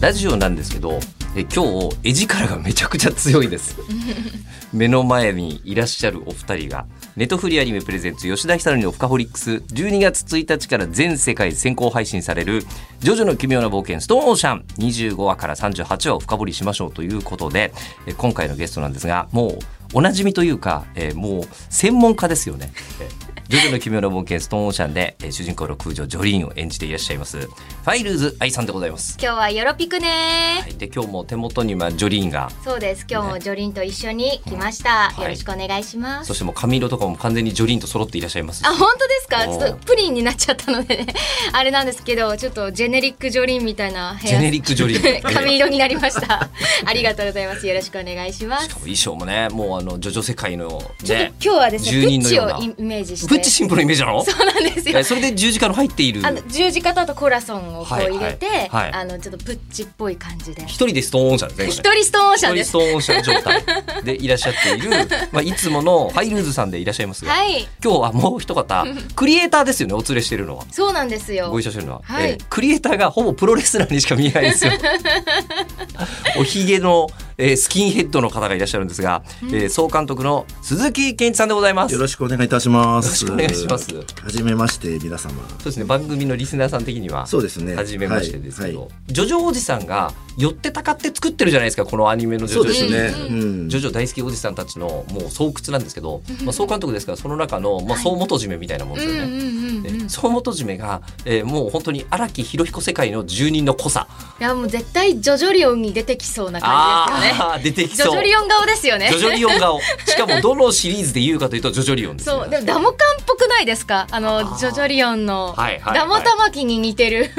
ラジオなんですけどえ今日絵力がめちゃくちゃ強いです 目の前にいらっしゃるお二人がネトフリアニメプレゼンツ吉田久典のフカホリックス12月1日から全世界先行配信されるジョジョの奇妙な冒険ストーンオーシャン25話から38話を深掘りしましょうということでえ今回のゲストなんですがもうおなじみというか、えーもう専門家ですよね。えージョジョの奇妙な冒険ストーンオーシャンで、えー主人公の空女ジョリーンを演じていらっしゃいます。ファイルーズ愛さんでございます。今日はよろぴくね、はい、で今日も手元にまあジョリーンが。そうです。今日もジョリンと一緒に来ました、うんよろしくお願いします、そしてもう髪色とかも完全にジョリーンと揃っていらっしゃいます。しあ本当ですか？ちょっとプリンになっちゃったのでね。あれなんですけどちょっとジェネリックジョリンみたいなジェネリックジョリーン。髪色になりました。ありがとうございます。よろしくお願いします。衣装もねもうあのジョジョ世界のちょっとね今日はですね住プッチをイメージして。プッチシンプルなイメージなの？そうなんですよ。えそれで十字架の入っている？あの十字架とあとコラソンをこう入れて、はいはい。はいあのちょっとプッチっぽい感じで。一人でストーンオンシャンですね一人ストーンオーシャンです。一人ストーンオンシャン状態。でいらっしゃっている、まあ、いつものファイルーズさんでいらっしゃいますが、はい。今日はもう一方 クリエイターですよねお連れしてるのは。そうなんですよ。ご一緒してるのは、はい。えークリエイターがほぼプロレスラーにしか見えないですよ。おひげの、えースキンヘッドの方がいらっしゃるんですが、えー総監督の鈴木健一さんでございます。よろしくお願いいたします。よろしくお願いします。はじめまして、皆様。そうですね。番組のリスナーさん的にはそうですね。初めましてですけど、はいはい。ジョジョおじさんが寄ってたかって作ってるじゃないですかこのアニメのジョそうジョですね。ううん。ジョジョ大好きおじさんたちのもう巣窟なんですけど、まあ、総監督ですからその中の、まあ、総元締めみたいなもんですよね。うんうんうんうん。え総元締めが、えーもう本当に荒木博彦世界の住人の濃さ。いやもう絶対ジョジョリオンに出てきそうな感じですよね出てきジョそう。ジョリオン顔ですよね。ジョジョリオン顔。しかもどのシリーズで言うかというとジョジョリオンですよ。そう。でもダモカンっぽくないですか？あのジョジョリオンの。はいはいはい。ダモ玉木に似てる。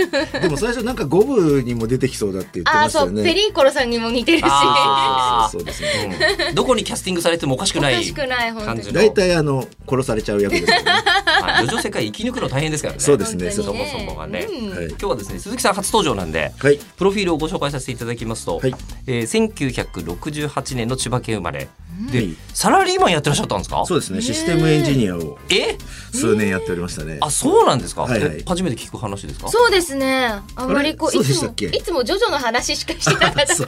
でも最初なんか五部にも出てきそうだって言ってああそう、ましたよね。ペリーコロさんにも似てるし。あーそう。ですね。うん。どこにキャスティングされてもおかしくおない。かしくない本当に。感じの。大体あの殺されちゃう役ですよね。はいジョジョ世界生き抜くの大変ですからね。そうですね。本当にそもそもがね。うん。はい。今日はですね鈴木さん初登場なんではい。プロフィールをご紹介させていただきますと、はい。えー、1968年の千葉県生まれ、ではい。サラリーマンやってらっしゃったんですか？そうですね。システムエンジニアをえ？数年やっておりましたね。あそうなんですか、はいはい。え初めて聞く話ですか？そうですね。あんまりこういつもいつもジョジョの話しかしてなかった。そそう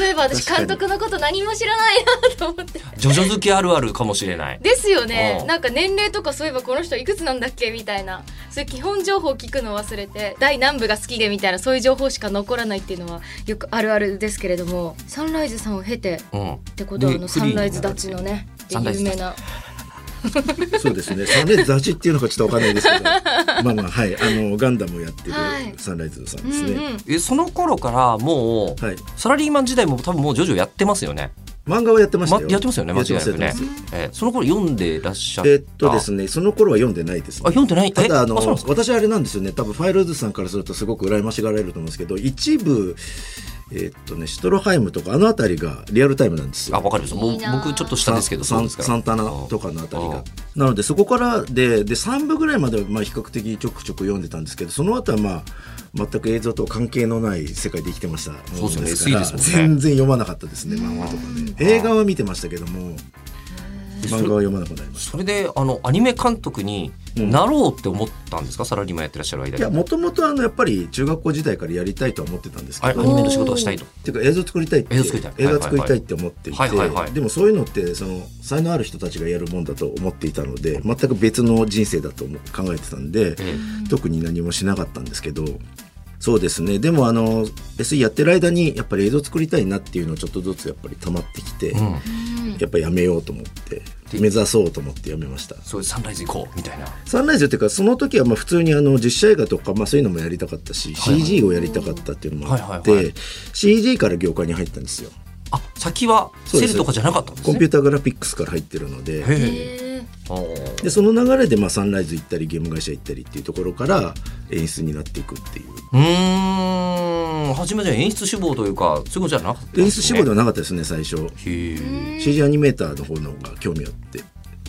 ういえば私監督のこと何も知らないなと思って。ジョジョ好きあるあるかもしれない。ですよね。うん。なんか年齢とかそういえばこの人いくつなんだっけみたいな。そういう基本情報聞くの忘れて第何部が好きでみたいなそういう情報しか残らないっていうのはよくあるあるですけれども。サンライズさんを経てうん。ってことはあのでサンライズ立ちのね有名な。そうですね。サンライズ雑誌っていうのかちょっとわかんないですけど、まあまあはい。あのガンダムをやってるはい。サンライズさんうんですね。うんえその頃からもう、はい。サラリーマン時代も多分もうジョジョやってますよね、漫画はやってましたま、よ。やってますよね間違いなくね。えーその頃読んでらっしゃった。えっとですね、その頃は読んでないですね。あ。読んでない？ただあのえそうなんですか？私あれなんですよね。多分ファイルズさんからするとすごく羨ましがられると思うんですけど一部えっとねシュトロハイムとかあの辺りがリアルタイムなんですよ。あわかるですもういいな僕ちょっと下ですけどサンサンタナとかのあたりうん。が。なのでそこからでで3部ぐらいまではまあ比較的ちょくちょく読んでたんですけどその後はまあ全く映像と関係のない世界で生きてました。そうですから SE ですもんね。全然読まなかったですね漫画とかね。映画は見てましたけども漫画は読まなくなりました。それであのアニメ監督になろうって思ったんですか、サラリーマンやってらっしゃる間に。いやもともとあのやっぱり中学校時代からやりたいとは思ってたんですけど。あアニメの仕事がしたいと。っていうか映像作りたいって映像作りたい。映画作りたいって思っていて、はいはいはい。でもそういうのってその才能ある人たちがやるもんだと思っていたので全く別の人生だと思考えてたんで、え。特に何もしなかったんですけどそうですね。でもあの SE やってる間にやっぱり映像作りたいなっていうのをちょっとずつやっぱり溜まってきて、うん、やっぱりやめようと思って目指そうと思ってやめました。そうサンライズ行こうみたいな。サンライズっていうかその時はまあ普通にあの実写映画とかまあそういうのもやりたかったし、CG をやりたかったっていうのもあって、はいはいはい。CG から業界に入ったんですよ。あ先はセルとかじゃなかったんですね。コンピューターグラフィックスから入ってるのででその流れでまあサンライズ行ったりゲーム会社行ったりっていうところから演出になっていくっていう。うーん。初めじゃ演出志望というかそういうことじゃなかったね。演出志望ではなかったですね最初。CG アニメーターの方の方が興味あって。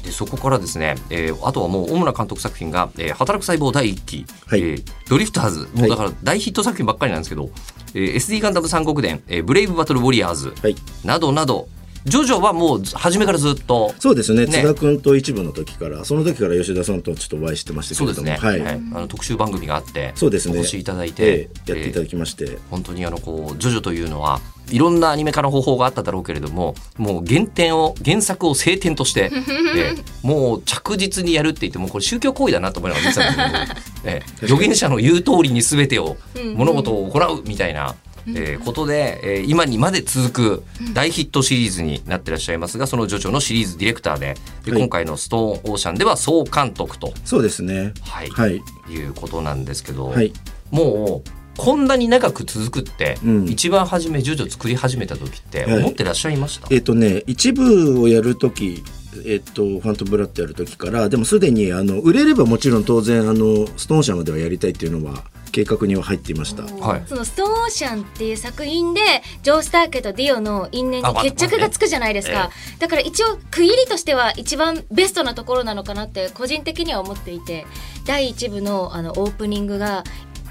でそこからですね、えーあとはもう主な監督作品が「えー働く細胞第1期」はいえードリフターズ」もうだから大ヒット作品ばっかりなんですけど「えー SD ガンダム三国伝」えーブレイブバトルウォリアーズ」はい。などなどジョジョはもう初めからずっと。そうですね。ね。津田君と一部の時からその時から吉田さんとちょっとお会いしてましたけれそうですね、どもはい、はい。あの特集番組があってそうですね。お越しいただいえて、えやっていただえーきまして、本当にあのこうジョジョというのはいろんなアニメ化の方法があっただろうけれどももう原点を原作を聖典として、えーもう着実にやるって言ってもこれ宗教行為だなと思いながら見てたんですけど、えー預言者の言う通りに全てを物事を行うみたいな。えーことで、えー今にまで続く大ヒットシリーズになってらっしゃいますがそのジョジョのシリーズディレクターでではい。今回の「ストーンオーシャン」では総監督と、そうですね。はい。はい。いうことなんですけど、はい。もうこんなに長く続くって、うん。一番初めジョジョ作り始めた時ってはい。思ってらっしゃいました、えっ、とね一部をやる時えっ、とファントムブラッドやる時からでもすでにあの売れればもちろん当然あのストーン社まではやりたいっていうのは計画には入っていました。はい。その「ストーンオーシャン」っていう作品でジョー・スター家とディオの因縁に決着がつくじゃないですあまあか、だから一応区切りとしては一番ベストなところなのかなって個人的には思っていて第一部のあのオープニングが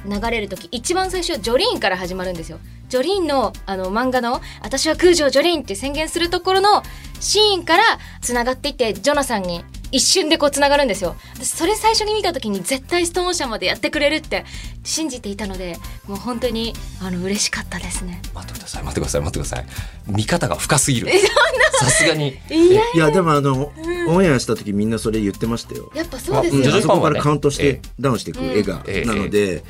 流れる時一番最初ジョリーンから始まるんですよ。ジョリーンのあの漫画の「私は空城ジョリーン」って宣言するところのシーンからつながっていってジョナサンに一瞬でこうつながるんですよ。私それ最初に見た時に絶対ストーンオーシャンまでやってくれるって信じていたのでもう本当にあの嬉しかったですね。待ってください待ってください待ってください。見方が深すぎる。さすがに。いやいや。でもあの、オンエアした時みんなそれ言ってましたよ。やっぱそうですうんよあそこからカウントしえてダウンしていく絵が、ええ。なので、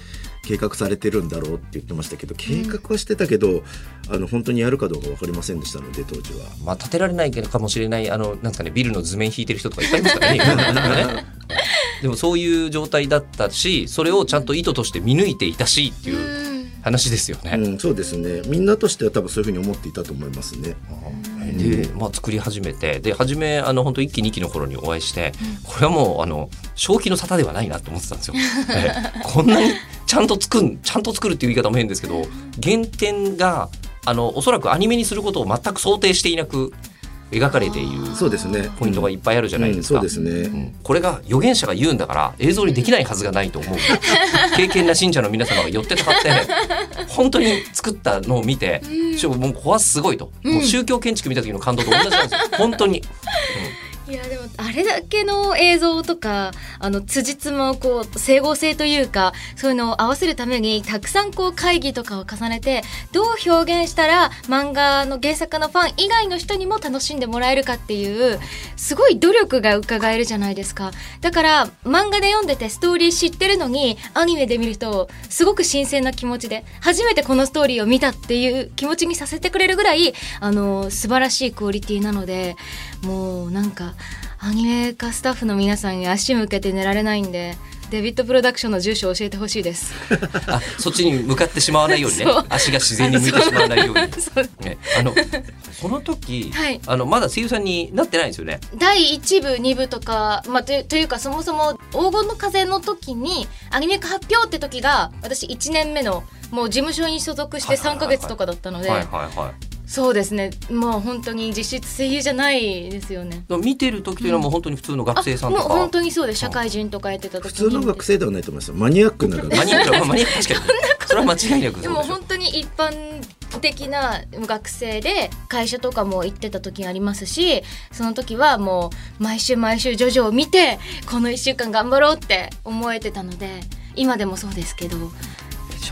計画されてるんだろうって言ってましたけど計画はしてたけど、あの本当にやるかどうか分かりませんでしたので当時は。まあ建てられないかもしれないあのなんかねビルの図面引いてる人とかいっぱいいますからね。でもそういう状態だったしそれをちゃんと意図として見抜いていたしっていう話ですよね、うん、そうですね。みんなとしては多分そういうふうに思っていたと思いますね。で、まあ、作り始めてで初めあの本当1期2期の頃にお会いして、これはもうあの正気の沙汰ではないなと思ってたんですよ。ええこんなにちゃんと作るちゃんと作るっていう言い方も変ですけど原点があのおそらくアニメにすることを全く想定していなく描かれているそうですね。ポイントがいっぱいあるじゃないですか。うんそうですね。うん。これが預言者が言うんだから映像にできないはずがないと思う。経験な信者の皆様が寄ってたかって本当に作ったのを見て、しかももうこわすごいと、もう宗教建築見た時の感動と同じなんですよ。本当にいやでもあれだけの映像とかあの辻褄をこう整合性というかそういうのを合わせるためにたくさんこう会議とかを重ねてどう表現したら漫画の原作のファン以外の人にも楽しんでもらえるかっていうすごい努力が伺えるじゃないですか。だから漫画で読んでてストーリー知ってるのにアニメで見るとすごく新鮮な気持ちで初めてこのストーリーを見たっていう気持ちにさせてくれるぐらいあの素晴らしいクオリティなのでもうなんかアニメ化スタッフの皆さんに足向けて寝られないんでデビッドプロダクションの住所を教えてほしいです。あそっちに向かってしまわないようにね足が自然に向いてしまわないように。ね、あのその時、はいあのまだ声優さんになってないんですよね。第1部2部とか、まあ、というというかそもそも「黄金の風」の時にアニメ化発表って時が私1年目のもう事務所に所属して3ヶ月とかだったので。そうですねもう本当に実質声優じゃないですよね。見てる時というのはもう本当に普通の学生さんとか。もう本当にそうです社会人とかやってた時に普通の学生ではないと思いますよ。マニアックな学生。マニアックなマニアック確かに。それは間違いなくでも本当に一般的な学生で会社とかも行ってた時ありますしその時はもう毎週毎週ジョジョを見てこの1週間頑張ろうって思えてたので今でもそうですけど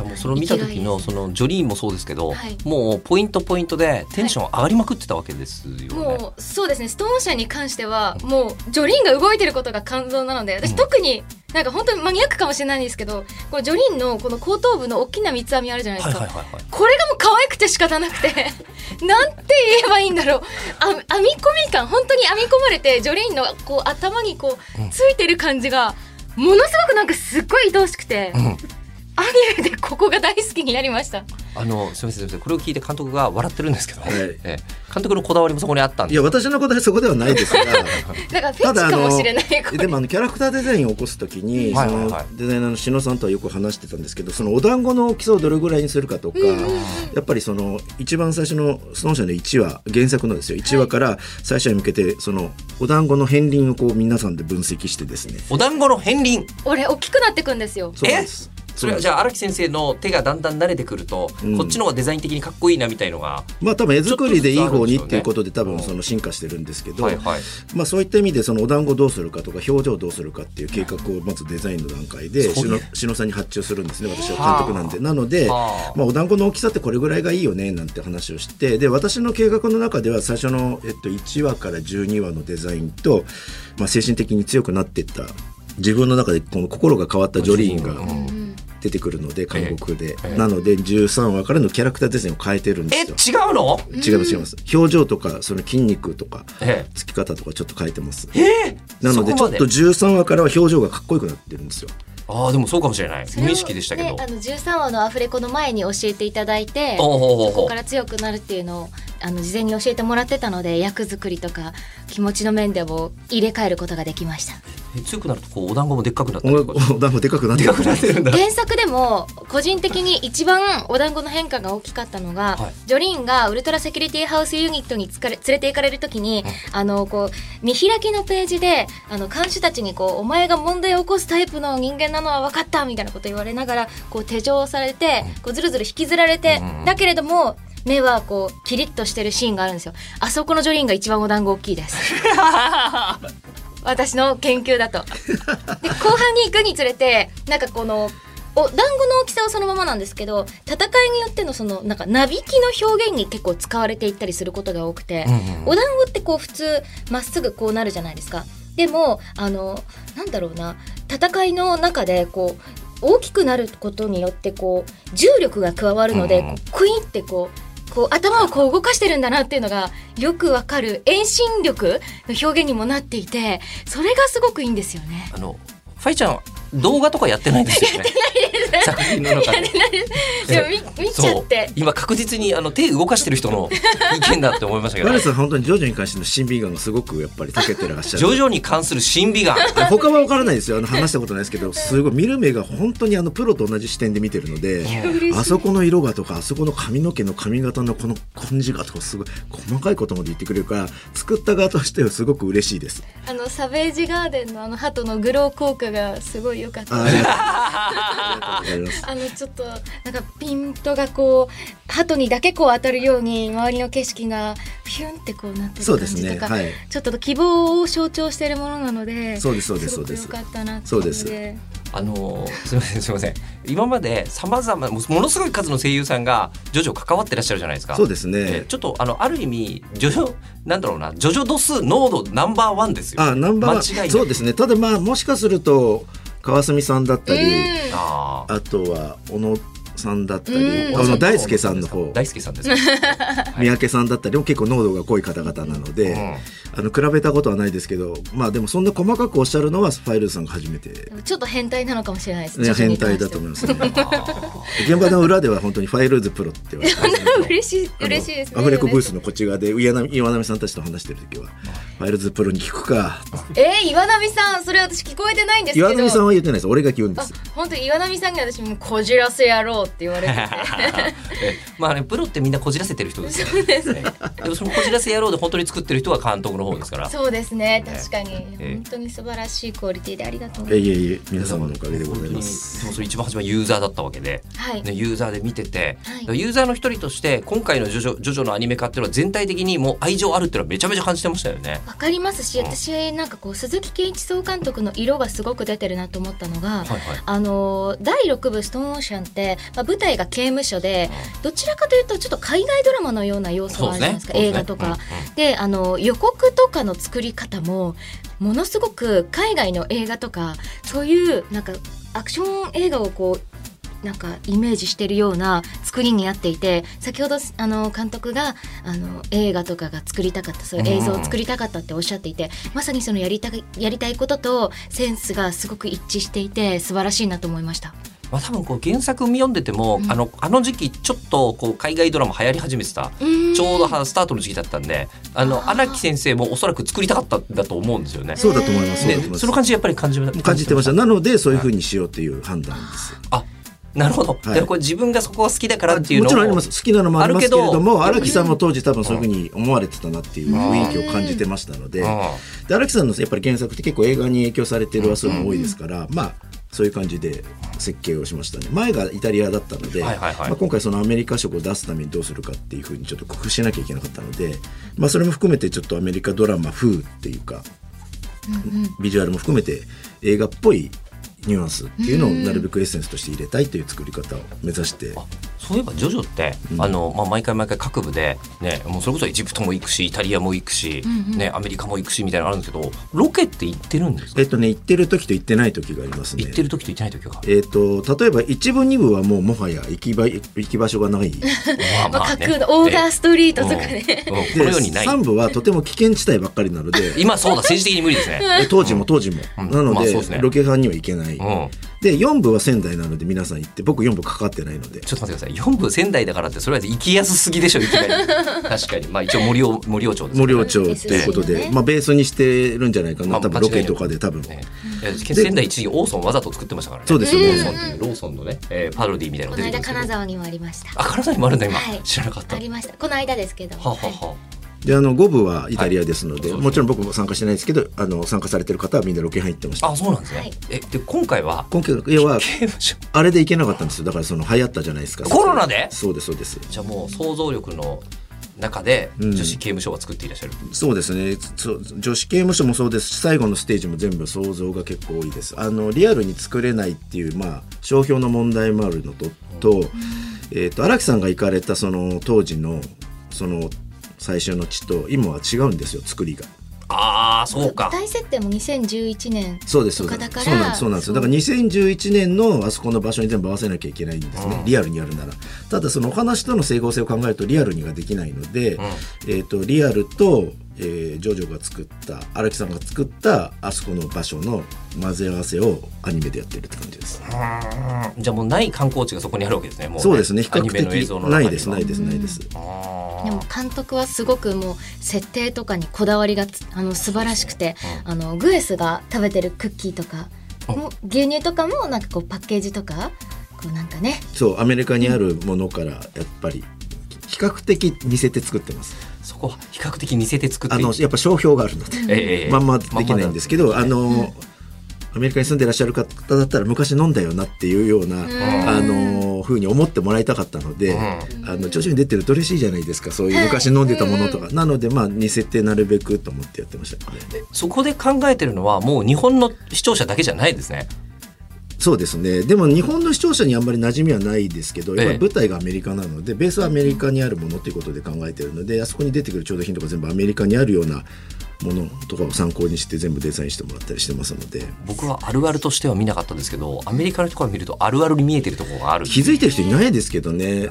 もうその見た時のそのジョリーンもそうですけど、はい。もうポイントポイントでテンション上がりまくってたわけですよね。もうそうですね。ストーン社に関してはもうジョリーンが動いてることが肝臓なので私うん。特になんか本当にマニアックかもしれないんですけどこのジョリーンのこの後頭部の大きな三つ編みあるじゃないですか、はいはいはいはい。これがもう可愛くて仕方なくて なんて言えばいいんだろう。あ編み込み感本当に編み込まれてジョリーンのこう頭にこうん。うついてる感じがものすごくなんかすっごい愛おしくて、うんアニメでここが大好きになりました。あのすみませんすみません。これを聞いて監督が笑ってるんですけど、はい。ええ。監督のこだわりもそこにあったんで。いや私のことはそこではないですが。だからフェチかもしれないこれ。でもあのキャラクターデザインを起こすときに、はいはいはい。そのデザイナーの篠さんとはよく話してたんですけどそのお団子の大きさをどれぐらいにするかとか、やっぱりその一番最初のストーン社の1話原作のですよ。1話から最初に向けてそのお団子の片鱗をこう皆さんで分析してですね。お団子の片鱗？俺大きくなってくんですよ。そうなんですそれはじゃあ荒木先生の手がだんだん慣れてくると、うん。こっちの方がデザイン的にかっこいいなみたいのが、まあ多分絵作りでいい方にっていうことで多分うんその進化してるんですけど、はいはい。まあそういった意味でそのお団子どうするかとか表情どうするかっていう計画をまずデザインの段階で篠篠さんに発注するんですね私は監督なんで。なので、はあ。まあ、お団子の大きさってこれぐらいがいいよねなんて話をしてで私の計画の中では最初の、えっと、1話から12話のデザインと、まあ、精神的に強くなっていった自分の中でこの心が変わったジョリーンがうん出てくるので韓国で、ええ。なので13話からのキャラクターデザインを変えてるんでえすよ。違うの？違います違います。表情とかその筋肉とかえつき方とかちょっと変えてます。ええ？なのでちょっと13話からは表情がかっこよくなってるんですよ。ああでもそうかもしれない。無意識でしたけど、ね、あの13話のアフレコの前に教えていただいてそこから強くなるっていうのをあの事前に教えてもらってたので役作りとか気持ちの面でも入れ替えることができました。え強くなるとこうお団子もでっかくなったおお団子でかくなっかくなってるんだ。原作でも個人的に一番お団子の変化が大きかったのが、はい。ジョリーンがウルトラセキュリティハウスユニットにつかれ連れて行かれる時に、あのこう見開きのページであの看守たちにこう「お前が問題を起こすタイプの人間なのは分かった」みたいなこと言われながらこう手錠されてこうずるずる引きずられて、うん。だけれども目はこうキリッとしてるシーンがあるんですよ。あそこのジョリーンが一番お団子大きいです 私の研究だと。で後半に行くにつれてなんかこのお団子の大きさはそのままなんですけど戦いによってのそのなんかなびきの表現に結構使われていったりすることが多くて、うんうんお団子ってこう普通まっすぐこうなるじゃないですか。でもあのなんだろうな戦いの中でこう大きくなることによってこう重力が加わるので、うん。クインってこうこう頭をこう動かしてるんだなっていうのがよくわかる遠心力の表現にもなっていてそれがすごくいいんですよね。あのファイちゃん動画とかやってないんですよね。作品の中で。でも見見ちゃって。今確実にあの手動かしてる人の意見だって思いましたけど。本当にジョジョに関しての審美眼がすごくやっぱり長けてらっしゃる。徐々に関する審美眼。他は分からないですよ。あの話したことないですけどすごい見る目が本当にあのプロと同じ視点で見てるのであそこの色がとかあそこの髪の毛の髪型のこの感じがとかすごい細かいことまで言ってくれるから作った側としてはすごく嬉しいです。あのサベージガーデンのあの鳩のグロー効果がすごい良かった。あ ありがとうございます。あのちょっとなんかピントがこう鳩にだけこう当たるように周りの景色がピュンってこうなってるそうです感じとか、ね。はい。ちょっと希望を象徴しているものなのでそうですそうですすごくそうです。良かったなってそうです。あのーすみませんすみません。今までさまざまものすごい数の声優さんがジョジョ関わってらっしゃるじゃないですか。そうですえねちょっとあのある意味ジョジョなんだろうなジョジョ度数濃度ナンバーワンですよ。あナンバーワ間違いない。ンそうですね。ただまあもしかすると川澄さんだったりうん。あー。あとは小野さんだったりうん。あの大輔さんの方。大輔さんですか？三宅さんだったりも結構濃度が濃い方々なので、うん。あの比べたことはないですけどまあでもそんな細かくおっしゃるのはファイルズさんが初めて、ちょっと変態なのかもしれないですね、変態だと思いますね。現場の裏では本当にファイルズプロって言われて 嬉しい嬉しいですね。アフレコブースのこっち側で岩波岩波さんたちと話してる時はファイルズプロに聞くか。えー、岩波さんそれ私聞こえてないんですけど。岩波さんは言ってないです。俺が言うんであす本当に岩波さんに私もこじらせ野郎って言われてて。えまあねプロってみんなこじらせてる人ですよ。ね。でもそのこじらせ野郎で本当に作ってる人は監督の方ですから。そうですね。ね確かに、え本当に素晴らしいクオリティでありがとう。ございいえいえいえ皆様のおかげでございま本当にすでもそれ一番初めはユーザーだったわけで、ますはい、ね、ユーザーで見てて、はい。ユーザーの一人として今回のジョジョジョジョのアニメ化っていうのは全体的にもう愛情あるっていうのはめちゃめちゃ感じてましたよね。わかりますし私なんかこう鈴木健一総監督の色がすごく出てるなと思ったのが、はいはい。あのー第6部「ストーンオーシャン」って、まあ、舞台が刑務所でどちらかというとちょっと海外ドラマのような要素があるじゃないですか。ね。映画とか。うん。うん。であの予告とかの作り方もものすごく海外の映画とかそういうなんかアクション映画をこうなんかイメージしてるような作りに合っていて先ほどあの監督があの映画とかが作りたかったそういう映像を作りたかったっておっしゃっていて、まさにそのやりたやりたいこととセンスがすごく一致していて素晴らしいなと思いました。まあ、多分こう原作読んでても、あのあの時期ちょっとこう海外ドラマ流行り始めてたちょうどはスタートの時期だったんであの荒木先生もおそらく作りたかったんだと思うんですよね。そうだと思います。その感じやっぱり感じ感じてました。なのでそういうふうにしようっていう判断です。あなるほど、はい。でこれ自分がそこが好きだからっていうのもちろんあります。好きなのもありますけれどもあるけど荒木さんも当時多分そういうふうに思われてたなっていう雰囲気を感じてましたのでで荒木さんのやっぱり原作って結構映画に影響されてる話数も多いですから、まあそういう感じで設計をしましたね。前がイタリアだったので、はいはいはい。まあ、今回そのアメリカ色を出すためにどうするかっていうふうにちょっと工夫しなきゃいけなかったので、まあ、それも含めてちょっとアメリカドラマ風っていうか、ビジュアルも含めて映画っぽいニュアンスっていうのをなるべくエッセンスとして入れたいという作り方を目指してあそういえばジョジョって、あのまあ、毎回毎回各部で、ね、もうそれこそエジプトも行くしイタリアも行くし、ね、アメリカも行くしみたいなのあるんですけどロケって行ってるんですか？えっとね行ってる時と行ってない時がありますね。行ってる時と行ってない時が。えっと例えば一部二部はもうもはや行き場行き場所がない。まあ、ね。架空のオーガーストリートとかね。うんうん。こでのようにない。三部はとても危険地帯ばっかりなので。今そうだ政治的に無理ですね。で当時も当時も、うん。なので,、まあですね。ロケハンには行けない、うんで4部は仙台なので皆さん行って僕4部かかってないのでちょっと待ってください。4部仙台だからってそれは行きやすすぎでしょいきなり。確かにまあ一応森尾森尾町ですから森尾町っていうことで、ねまあ、ベースにしてるんじゃないかな、まあ多分ロケとかで多分、ね、仙台一時オーソンわざと作ってましたからね。そうですよねローソンっていうローソンのね、えーパロディみたいなこの間のが出てくるんですけど金沢にもありました。あ金沢にもあるんだ今、はい知らなかった。ありました。この間ですけども。はあはあはであの5部はイタリアですので、はい。もちろん僕も参加してないですけどあの参加されてる方はみんなロケハン行ってました。ああそうなんですね。はい。えで今回は？今回要は刑務所？あれで行けなかったんですよ。だからその流行ったじゃないですか。コロナで？そうですそうです。じゃあもう想像力の中でうん。女子刑務所を作っていらっしゃる。そうですね。女子刑務所もそうですし最後のステージも全部想像が結構多いです。あのリアルに作れないっていうまあ商標の問題もあるのとと,、えー、と荒木さんが行かれたその当時のその最初の地と今は違うんですよ作りが。ああそうか。大設定も2011年そうですそうとかだからそうなんですそうなんです。よだから2011年のあそこの場所に全部合わせなきゃいけないんですね、うん。リアルにやるなら。ただそのお話との整合性を考えるとリアルにはできないので、えー、とリアルと、えージョジョが作った荒木さんが作ったあそこの場所の混ぜ合わせをアニメでやってるって感じです。うんじゃあもうない観光地がそこにあるわけですね。もうね。そうですね。比較アニメの映的ないですないですないです、でも監督はすごくもう設定とかにこだわりがつあの素晴らしくて、あのグエスが食べてるクッキーとかも牛乳とかもなんかこうパッケージとかこうなんかね。そうアメリカにあるものからやっぱり比較的似せて作ってますそこは比較的似せて作ってあいのやっぱ商標があるので、ええまんまできないんですけど、あの、アメリカに住んでらっしゃる方だったら昔飲んだよなっていうような、あのふうに思ってもらいたかったので、あの徐々に出てると嬉しいじゃないですかそういう昔飲んでたものとか、なのでまあ似せてなるべくと思ってやってましたね。そこで考えてるのはもう日本の視聴者だけじゃないですね。そうですね。でも日本の視聴者にあんまり馴染みはないですけど、ええ。やっぱり舞台がアメリカなのでベースはアメリカにあるものということで考えてるのであそこに出てくる調度品とか全部アメリカにあるようなものとかを参考にして全部デザインしてもらったりしてますので。僕はあるあるとしては見なかったんですけどアメリカの人から見るとあるあるに見えてるところがある気づいてる人いないですけどね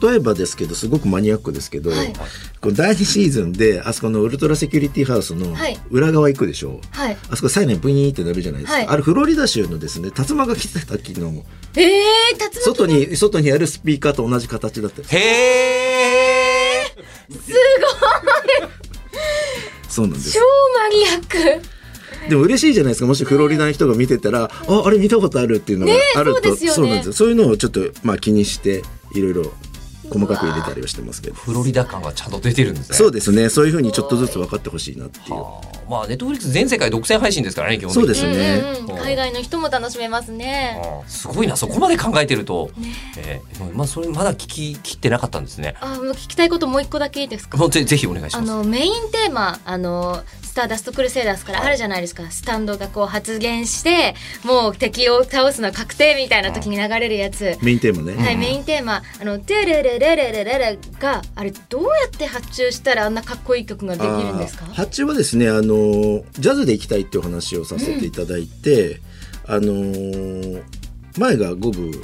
例えばですけどすごくマニアックですけど、はい。この第2シーズンであそこのウルトラセキュリティハウスのはい。裏側行くでしょ、はい。あそこサイレンブイーンってなるじゃないですか、はい。あれフロリダ州のですね竜巻が来てた時のえー、竜巻外に外にあるスピーカーと同じ形だった。んですへえそうなんです。超マニアック。でも嬉しいじゃないですか？もしフロリダの人が見てたら、ああれ見たことあるっていうのがあると、そうですよね。なんです。よそういうのをちょっとまあ気にしていろいろ細かく入れたりはしてますけど。フロリダ感がちゃんと出てるんですね。そうですね。そういうふうにちょっとずつ分かってほしいなっていう。はあまあネットフリックス全世界独占配信ですからね基本的そうにですね、うん。海外の人も楽しめますね。ああすごいな。そこまで考えてると、えーまあそれまだ聞き切ってなかったんですね。あ、もう聞きたいこともう一個だけいいですか？もうぜぜひお願いしあます。のメインテーマあのスターダストクルセイダーズからあるじゃないですか、スタンドがこう発言してもう敵を倒すのは確定みたいな時に流れるやつ、メインテーマね、はい、メインテーマ。あの「テレレレレレレレ」があれどうやって発注したらあんなかっこいい曲ができるんですか発注はですねあのジャズで行きたいっていうお話をさせていただいて、あの前が五部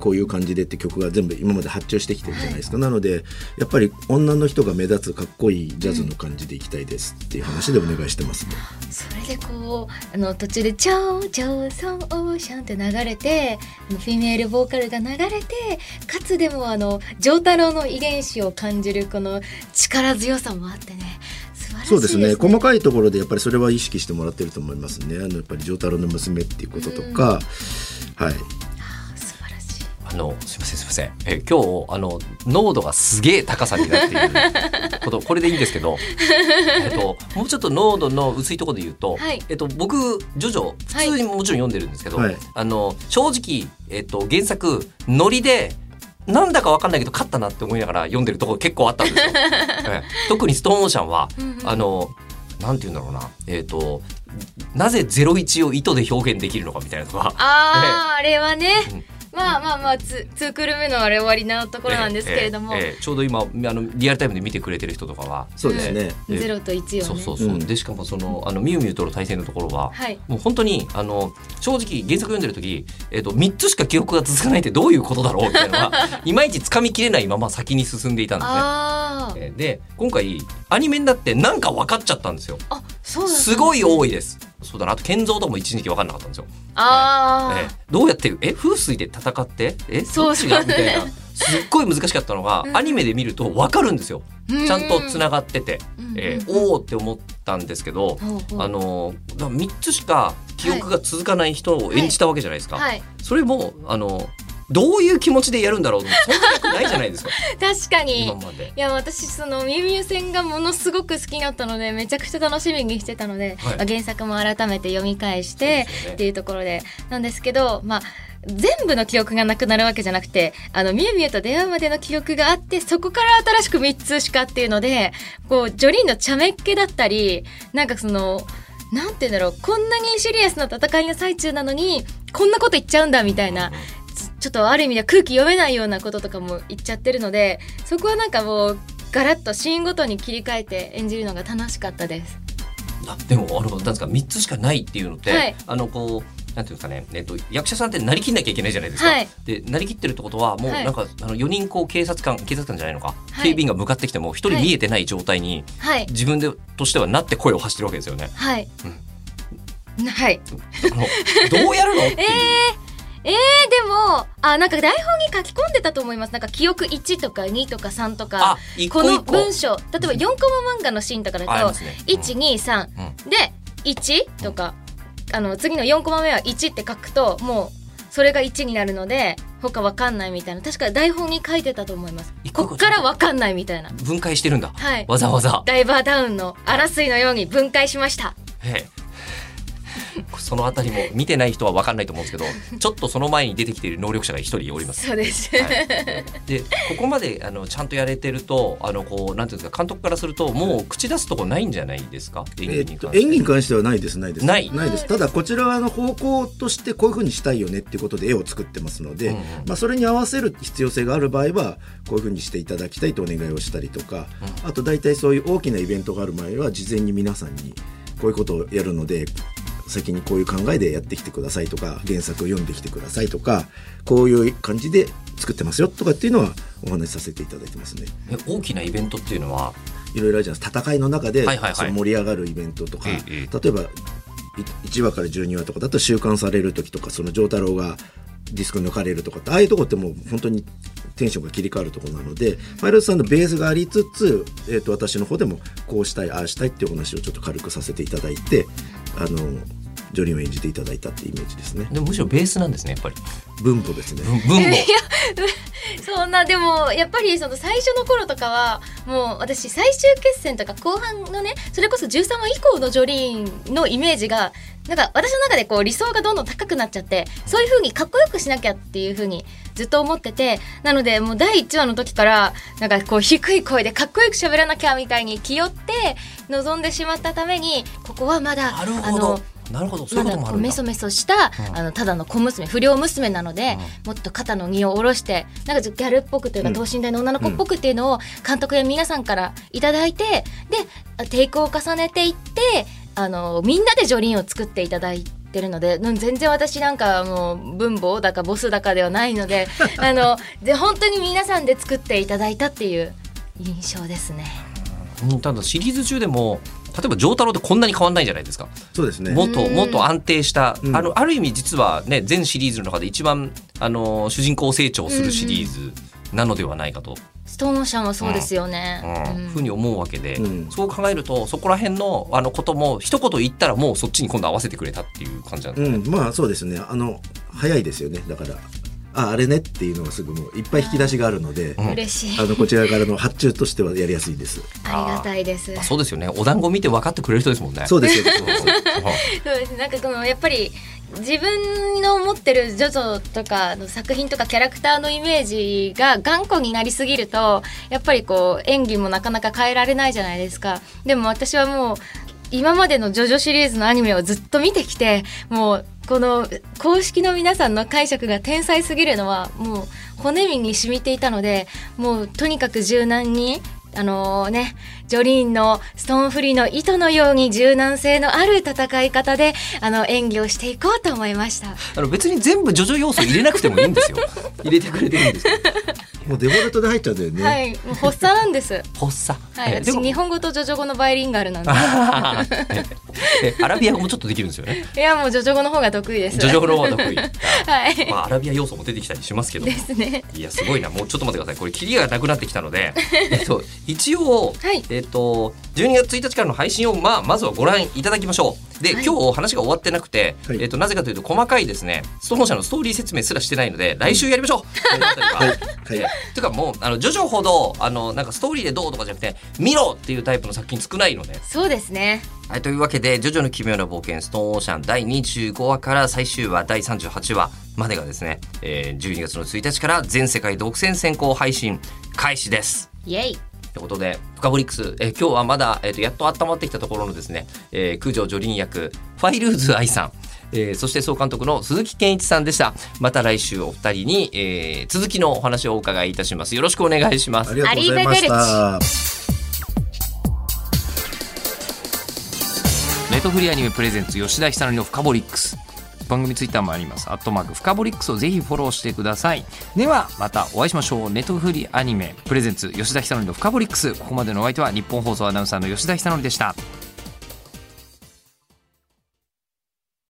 こういう感じでって曲が全部今まで発注してきてるじゃないですか、なのでやっぱり女の人が目立つかっこいいジャズの感じでいきたいですっていう話でお願いしてますね。それでこうあの途中で「チョーチョーソンオーシャン」って流れてフィメールボーカルが流れてかつでもあの丈太郎の遺伝子を感じるこの力強さもあってね。素晴らしいそうですね。細いかいところでやっぱりそれは意識してもらってると思いますね。あのやっぱり丈太郎の娘っていうこととか、はい素晴らしいあのすいませんすいません。え今日あの濃度がすげえ高さになっている。ことこれでいいんですけど、えっと、もうちょっと濃度の薄いところで言うと、はい。えっと、僕ジョジョ普通にもちろん読んでるんですけど、はい。あの正直、えっと、原作ノリでなんだかわかんないけど勝ったなって思いながら読んでるところ結構あったんですよ。ええ。特にストーンオーシャンはあのなんて言うんだろうな。えっ、となぜ01を糸で表現できるのかみたいなのが。あー、あれはね、うんまあまあまあツ2クール目のあれ終わりなところなんですけれども、ええええちょうど今あのリアルタイムで見てくれてる人とかは。そうですね、ええゼロと1をね。そうそうそう、う。ん。でしかもそのあのミュウミュウとの対戦のところは、はい。もう本当にあの正直原作読んでる時、えっと3つしか記憶が続かないってどういうことだろうみたいなのが いまいちつかみきれないまま先に進んでいたんで。すね。で今回アニメになってなんか分かっちゃったんですよ。あそうなんすごい多いいです。そうだな。あと建造とかも一時期分かんなかったんですよ。あー、えーどうやってえ風水で戦って？えそう。どっちが？みたいな。すっごい難しかったのが、うん。アニメで見ると分かるんですよ。うん。ちゃんとつながってて、うん。えーうん。おおって思ったんですけど、ほうほう。あのだから3つしか記憶が続かない人を演じたわけじゃないですか。はい。それもあのどういう気持ちでやるんだろう？そんな役ないじゃないですか。確かに。いや私そのミュウミュウ戦がものすごく好きだったのでめちゃくちゃ楽しみにしてたので、はい。まあ原作も改めて読み返してね。っていうところで。なんですけどまあ全部の記憶がなくなるわけじゃなくてあのミュウミュウと出会うまでの記憶があってそこから新しく3つしかっていうのでこうジョリーンの茶目っ気だったりなんかそのなんて言うんだろうこんなにシリアスな戦いの最中なのにこんなこと言っちゃうんだみたいなちょっとある意味では空気読めないようなこととかも言っちゃってるのでそこはなんかもうガラッとシーンごとに切り替えて演じるのが楽しかったです。あでもあのなんですか3つしかないっていうのって、はい。あのこうなんていうんですかね、えっと、役者さんってなりきんなきゃいけないじゃないですか。はい。でなりきってるってことはもうはい。なんか、あの4人こう警察官警察官じゃないのか、はい。警備員が向かってきても1人見えてない状態にはい。自分でとしてはなって声を発してるわけですよね。はい、はい。あのどうやるのっていう。えー、でもあなんか台本に書き込んでたと思います。なんか記憶1とか2とか3とあかこの文章。例えば4コマ漫画のシーンとかだとね。うん。123うん。で1とかあの次の4コマ目は1って書くともうそれが1になるので他わかんないみたいな。確か台本に書いてたと思います。こっからわかんないみたいな。分解してるんだ。はい。わざわざ。ダイバーダウンの荒水のように分解しました。ええそのあたりも見てない人は分かんないと思うんですけどちょっとその前に出てきている能力者が一人おります。そうです、はい。でここまであのちゃんとやれてるとあのこうなんていうんですか監督からするともう口出すとこないんじゃないですか？演えっと技に関して。演技に関してはないですないです。ない。です。ただこちら側の方向としてこういうふうにしたいよねっていうことで絵を作ってますので、うんうんまあ、それに合わせる必要性がある場合はこういうふうにしていただきたいとお願いをしたりとか、あと大体そういう大きなイベントがある前は事前に皆さんにこういうことをやるので先にこういう考えでやってきてくださいとか原作を読んできてくださいとかこういう感じで作ってますよとかっていうのはお話しさせていただいてますね。え大きなイベントっていうのは？いろいろあるじゃないですか。戦いの中で盛り上がるイベントとか、ええ例えばい1話から12話とかだと収監される時とかその丈太郎がディスク抜かれるとかってああいうとこってもう本当にテンションが切り替わるところなのでパイロットさんのベースがありつつ、えー、と私の方でもこうしたいああしたいっていうお話をちょっと軽くさせていただいてあのジョリーンを演じていただいたっていうイメージですね。でもむしろベースなんですねやっぱり。文法ですね。文文法そんなでもやっぱりその最初の頃とかはもう私最終決戦とか後半のねそれこそ13話以降のジョリーンのイメージがなんか私の中でこう理想がどんどん高くなっちゃってそういう風にかっこよくしなきゃっていう風にずっと思っててなのでもう第1話の時からなんかこう低い声でかっこよく喋らなきゃみたいに気負って臨んでしまったためにここはまだあのなるほどそういうまこともあるんだ。メソメソした、うん。あのただの小娘不良娘なので、もっと肩の荷を下ろしてなんかギャルっぽくというか、うん。等身大の女の子っぽくっていうのを監督や皆さんからいただいてでテイクを重ねていってあのみんなでジョリーンを作っていただいってるのでうん全然私なんかもう文房だかボスだかではないので あので本当に皆さんで作っていただいたっていう印象ですね。うん。ただシリーズ中でも例えば丈太郎ってこんなに変わんないじゃないですか。そうですね。もっともっと安定した、うん。あのある意味実はね全シリーズの中で一番あの主人公成長するシリーズなのではないかと、ストーンオーシャンもそうですよね。うん。うん。ふうに思うわけで、うん。そう考えるとそこら辺のあのことも一言言ったらもうそっちに今度合わせてくれたっていう感じなんですね。うん、まあそうですね。あの早いですよね。だからああれねっていうのがすぐもういっぱい引き出しがあるので、うん。嬉しい。あのこちらからの発注としてはやりやすいです。ありがたいです。あそうですよね。お団子見て分かってくれる人ですもんね。そうですよそううんそうです なんかこのやっぱり自分の持ってるジョジョとかの作品とかキャラクターのイメージが頑固になりすぎるとやっぱりこう演技もなかなか変えられないじゃないですか。でも私はもう今までのジョジョシリーズのアニメをずっと見てきてもうこの公式の皆さんの解釈が天才すぎるのはもう骨身に染みていたのでもうとにかく柔軟にあのね、ジョリーンのストーンフリーの糸のように柔軟性のある戦い方であの演技をしていこうと思いました。あの別に全部ジョジョ要素入れなくてもいいんですよ。入れてくれてるんですよ。もうデフォルトで入っちゃうんだよね、はい、もう発作なんです。発作。はい、私日本語とジョジョ語のバイリンガルなんで。えアラビア語もちょっとできるんですよね。いやもうジョジョ語の方が得意です。ジョジョ語の方が得意。はい。まあアラビア要素も出てきたりしますけど。ですね。いやすごいなもうちょっと待ってくださいこれキリがなくなってきたのでえっと一応、はいえっと12月1日からの配信をまあまずはご覧いただきましょうで、はい今日話が終わってなくて、はいえっとなぜかというと細かいですねストーン社のストーリー説明すらしてないので来週やりましょう、はいはいえというかもうあのジョジョほどあのなんかストーリーでどうとかじゃなくて見ろっていうタイプの作品少ないのでそうですね。はい、というわけで、ジョジョの奇妙な冒険、ストーンオーシャン第25話から最終話第38話までがですね、えー12月の1日から全世界独占先行配信開始です。イエイ。ということで、フカボリックス、えー今日はまだ、えーとやっと温まってきたところのですね、えー、空城ジョリン役、ファイルーズ愛さん、えーそして総監督の鈴木健一さんでした。また来週お二人に、えー続きのお話をお伺いいたします。よろしくお願いします。あ。りがとうございました。ネットフリーアニメプレゼンツ吉田久典のフカボリックス。番組ツイッターもあります。アットマークフカボリックスをぜひフォローしてください。ではまたお会いしましょう。ネットフリーアニメプレゼンツ吉田久典のフカボリックス。ここまでのお相手は日本放送アナウンサーの吉田久典でした